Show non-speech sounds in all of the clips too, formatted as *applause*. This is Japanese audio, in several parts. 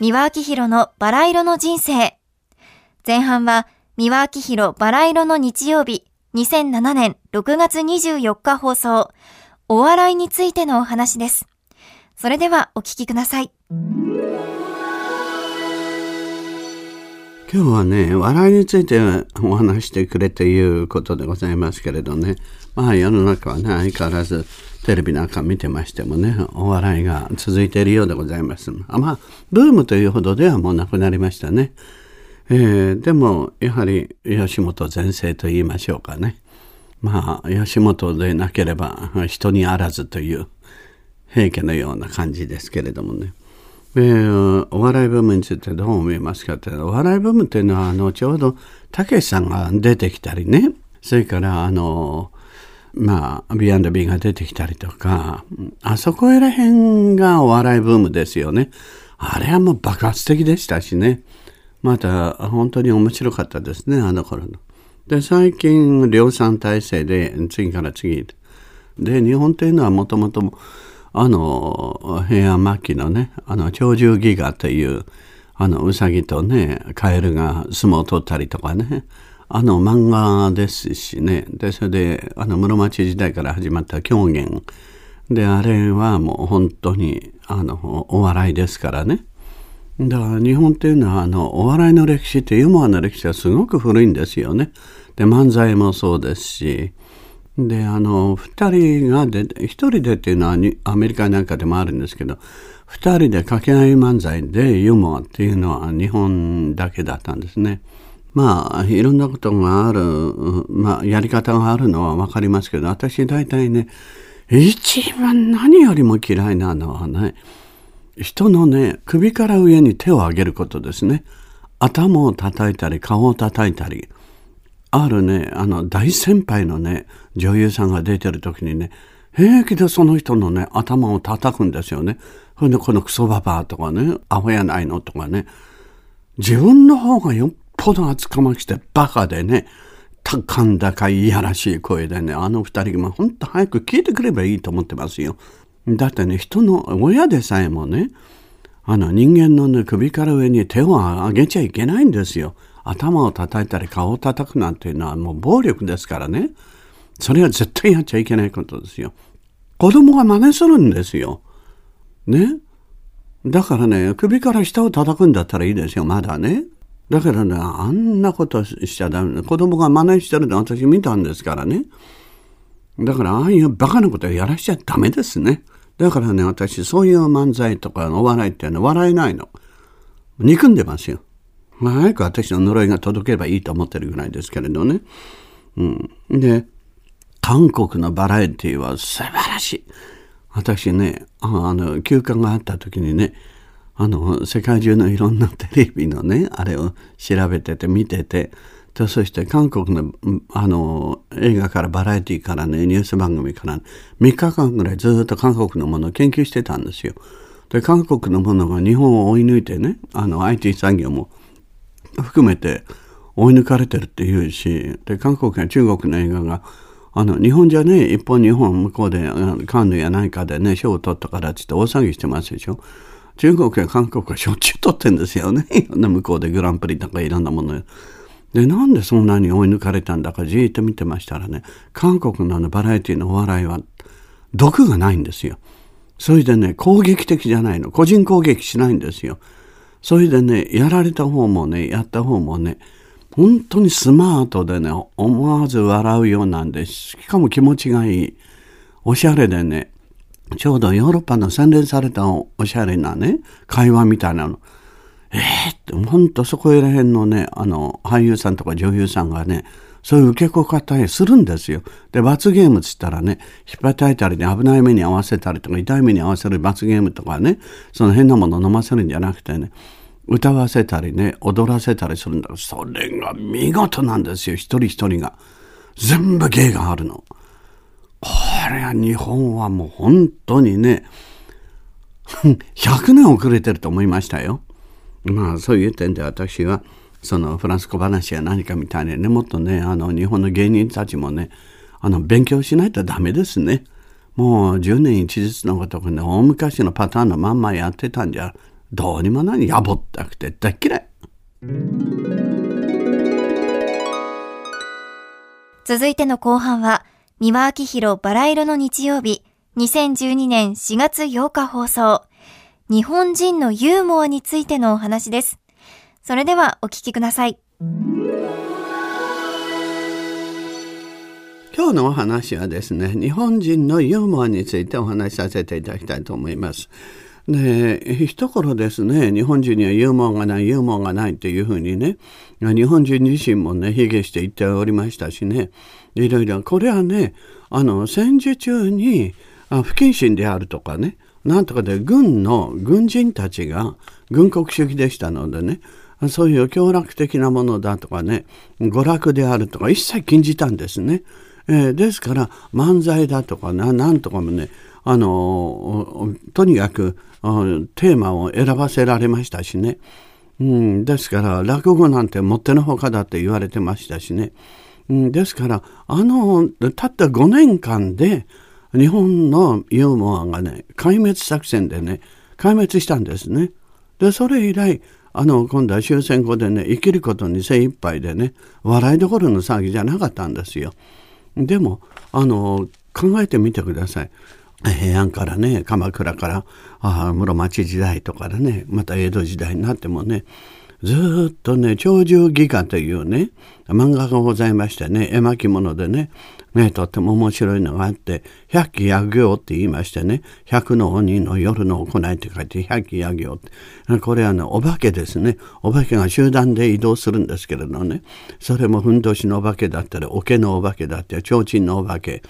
三輪明宏のバラ色の人生。前半は三輪明宏バラ色の日曜日、2007年6月24日放送、お笑いについてのお話です。それではお聞きください。今日はね笑いについてお話してくれということでございますけれどねまあ世の中はね相変わらずテレビなんか見てましてもねお笑いが続いているようでございます。あまあブームというほどではもうなくなりましたね、えー、でもやはり吉本全盛と言いましょうかね。まあ吉本でなければ人にあらずという平家のような感じですけれどもね。えー、お笑いブームについてどう思いますかって。お笑いブームっていうのは後ほどたけしさんが出てきたりね。それからあのまあ B&B が出てきたりとかあそこら辺がお笑いブームですよね。あれはもう爆発的でしたしね。また本当に面白かったですねあの頃の。で最近量産体制で次から次で日本というのはもともとあの平安末期のねあの鳥獣戯画というあのうさぎとねカエルが相撲を取ったりとかね。あの漫画ですしねでそれであの室町時代から始まった狂言であれはもう本当にあのお笑いですからねだから日本っていうのはあのお笑いの歴史ってユーモアの歴史はすごく古いんですよね。で漫才もそうですしであの2人がで1人でっていうのはアメリカなんかでもあるんですけど2人で掛け合い漫才でユーモアっていうのは日本だけだったんですね。まあいろんなことがある、まあ、やり方があるのは分かりますけど私大体ね一番何よりも嫌いなのはね人のね首から上に手を上げることですね。頭を叩いたり顔を叩いたりあるねあの大先輩のね女優さんが出てる時にね平気でその人のね頭を叩くんですよね。それでこのクソババアとかねアホやないのとかね自分の方がよっぽど厚かまきてバカでね高んだかいやらしい声でねあの二人が本当早く聞いてくればいいと思ってますよ。だってね人の親でさえもねあの人間の、ね、首から上に手を上げちゃいけないんですよ。頭を叩いたり顔を叩くなんていうのはもう暴力ですからね。それは絶対やっちゃいけないことですよ。子供が真似するんですよ。ね。だからね、首から下を叩くんだったらいいですよ、まだね。だからね、あんなことしちゃダメ。子供が真似してるの私見たんですからね。だからああいうバカなことやらしちゃダメですね。だからね、私そういう漫才とかお笑いっていうのは笑えないの。憎んでますよ。早く私の呪いが届けばいいと思ってるぐらいですけれどね。うん。で、韓国のバラエティは素晴らしい。私ね、あの、休暇があった時にね、あの、世界中のいろんなテレビのね、あれを調べてて見てて、でそして韓国のあの映画からバラエティーからねニュース番組からね3日間ぐらいずっと韓国のものを研究してたんですよ。で韓国のものが日本を追い抜いてねあの IT 産業も含めて追い抜かれてるっていうしで韓国や中国の映画があの日本じゃね一方日本向こうでカンヌや何かでね賞を取ったからっつって大騒ぎしてますでしょ中国や韓国はしょっちゅう取ってんですよね。*laughs* 向こうでグランプリとかいろんなもの。でなんでそんなに追い抜かれたんだかじーっと見てましたらね韓国のあのバラエティのお笑いは毒がないんですよ。それでね攻撃的じゃないの。個人攻撃しないんですよ。それでねやられた方もねやった方もね本当にスマートでね思わず笑うようなんでしかも気持ちがいい。おしゃれでねちょうどヨーロッパの洗練されたおしゃれなね会話みたいなの。えー、って本当そこら辺のねあの俳優さんとか女優さんがねそういう受け子方するんですよ。で罰ゲームっつったらね引っ張たりね危ない目に合わせたりとか痛い目に合わせる罰ゲームとかねその変なもの飲ませるんじゃなくてね歌わせたりね踊らせたりするんだそれが見事なんですよ。一人一人が。全部芸があるの。これは日本はもう本当にね *laughs* 100年遅れてると思いましたよ。まあそういう点で私はそのフランス小話や何かみたいにねもっとねあの日本の芸人たちもねあの勉強しないとダメですね。もう10年一日のことかね大昔のパターンのまんまやってたんじゃどうにも何やぼったくて大嫌い。続いての後半は、三輪明宏バラ色の日曜日、2012年4月8日放送。日本人のユーモアについてのお話です。それではお聞きください。今日のお話はですね、日本人のユーモアについてお話しさせていただきたいと思います。で一頃ですね日本人にはユーモアがないユーモアがないっていうふうにね日本人自身もね卑下して言っておりましたしねいろいろこれはねあの戦時中に不謹慎であるとかねなんとかで軍の軍人たちが軍国主義でしたのでねそういう強楽的なものだとかね娯楽であるとか一切禁じたんですね。えー、ですから漫才だとかななんとかもねあのとにかくテーマを選ばせられましたしね、うん、ですから落語なんてもってのほかだって言われてましたしね、うん、ですからあのたった5年間で日本のユーモアがね壊滅作戦でね壊滅したんですね。でそれ以来あの今度は終戦後でね生きることに精一杯でね笑いどころの騒ぎじゃなかったんですよ。でもあの考えてみてください。平安からね鎌倉からあ室町時代とかでねまた江戸時代になってもねずっとね鳥獣戯画というね漫画がございましてね絵巻物でねね、とっても面白いのがあって、百鬼夜行って言いましてね、百の鬼の夜の行いって書いて、百鬼夜行って。これはね、お化けですね。お化けが集団で移動するんですけれどね、それもふんどしのお化けだったり、桶のお化けだったり、提灯のお化け、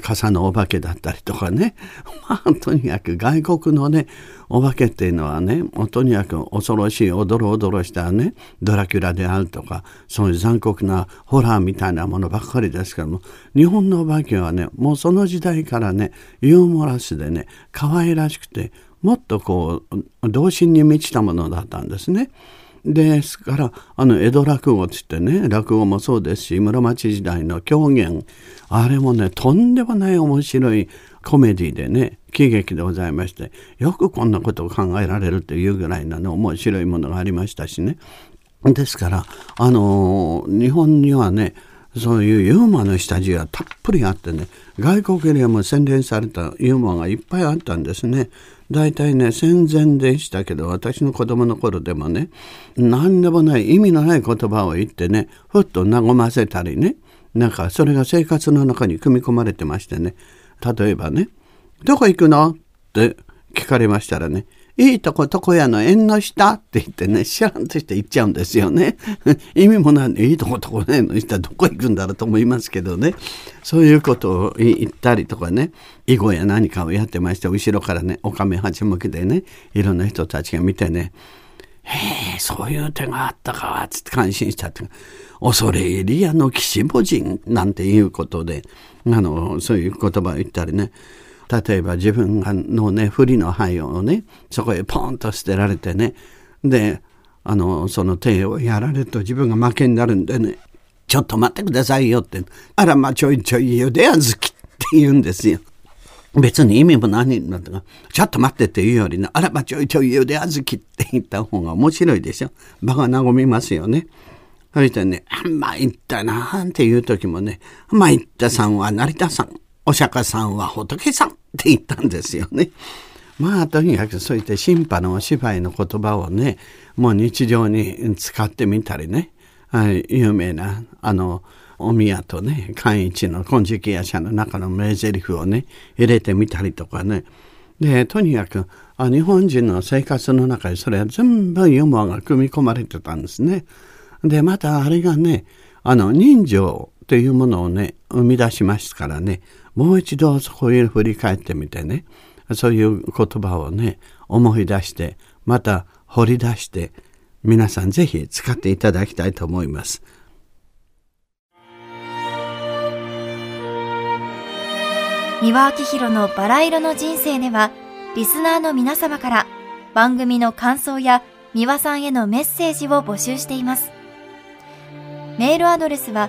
傘のお化けだったりとかね。*laughs* まあ、とにかく外国のね、お化けっていうのはね、もうとにかく恐ろしい、おどろおどろしたね、ドラキュラであるとか、そういう残酷なホラーみたいなものばっかりですけども、日本のお化けはね、もうその時代からね、ユーモラスでね、可愛らしくて、もっとこう、童心に満ちたものだったんですね。ですからあの江戸落語っつってね落語もそうですし室町時代の狂言あれもねとんでもない面白いコメディでね喜劇でございましてよくこんなことを考えられるというぐらいなね面白いものがありましたしねですからあの日本にはねそういうユーモアの下地がたっぷりあってね外国よりも洗練されたユーモアがいっぱいあったんですね。大体ね戦前でしたけど私の子供の頃でもね何でもない意味のない言葉を言ってねふっと和ませたりねなんかそれが生活の中に組み込まれてましてね例えばね「どこ行くの?」って聞かれましたらねいいとこ床屋の縁の下って言ってね、知らんとして行っちゃうんですよね。*laughs* 意味もないいいとこ床屋の下どこ行くんだろうと思いますけどね。そういうことを言ったりとかね、囲碁や何かをやってまして、後ろからね、おかめ八向きでね、いろんな人たちが見てね、へえ、そういう手があったか、つって感心したって。恐れ入り屋の岸母人なんていうことで、あの、そういう言葉を言ったりね。例えば自分がのね不利の灰をねそこへポンと捨てられてねであのその手をやられると自分が負けになるんでねちょっと待ってくださいよってあらまあちょいちょいよであずきって言うんですよ。別に意味も何だとか、ちょっと待ってって言うよりね、あらまちょいちょいゆであずきって言った方が面白いでしょ。場が和みますよね。そしてね、あんまいったなっていう時もね、まいったさんは成田さん。お釈迦さんは仏さんて言ったんですよね。まあとにかくそういった審判のお芝居の言葉をねもう日常に使ってみたりね、はい、有名なあのお宮とね寛一の金色夜叉の中の名台詞をね入れてみたりとかねでとにかくあ日本人の生活の中にそれは全部ユーモアが組み込まれてたんですね。でまたあれがねあの人情というものをね生み出しますからねもう一度そこを振り返ってみてねそういう言葉をね思い出してまた掘り出して皆さんぜひ使っていただきたいと思います。三輪明宏のバラ色の人生ではリスナーの皆様から番組の感想や三輪さんへのメッセージを募集しています。メールアドレスは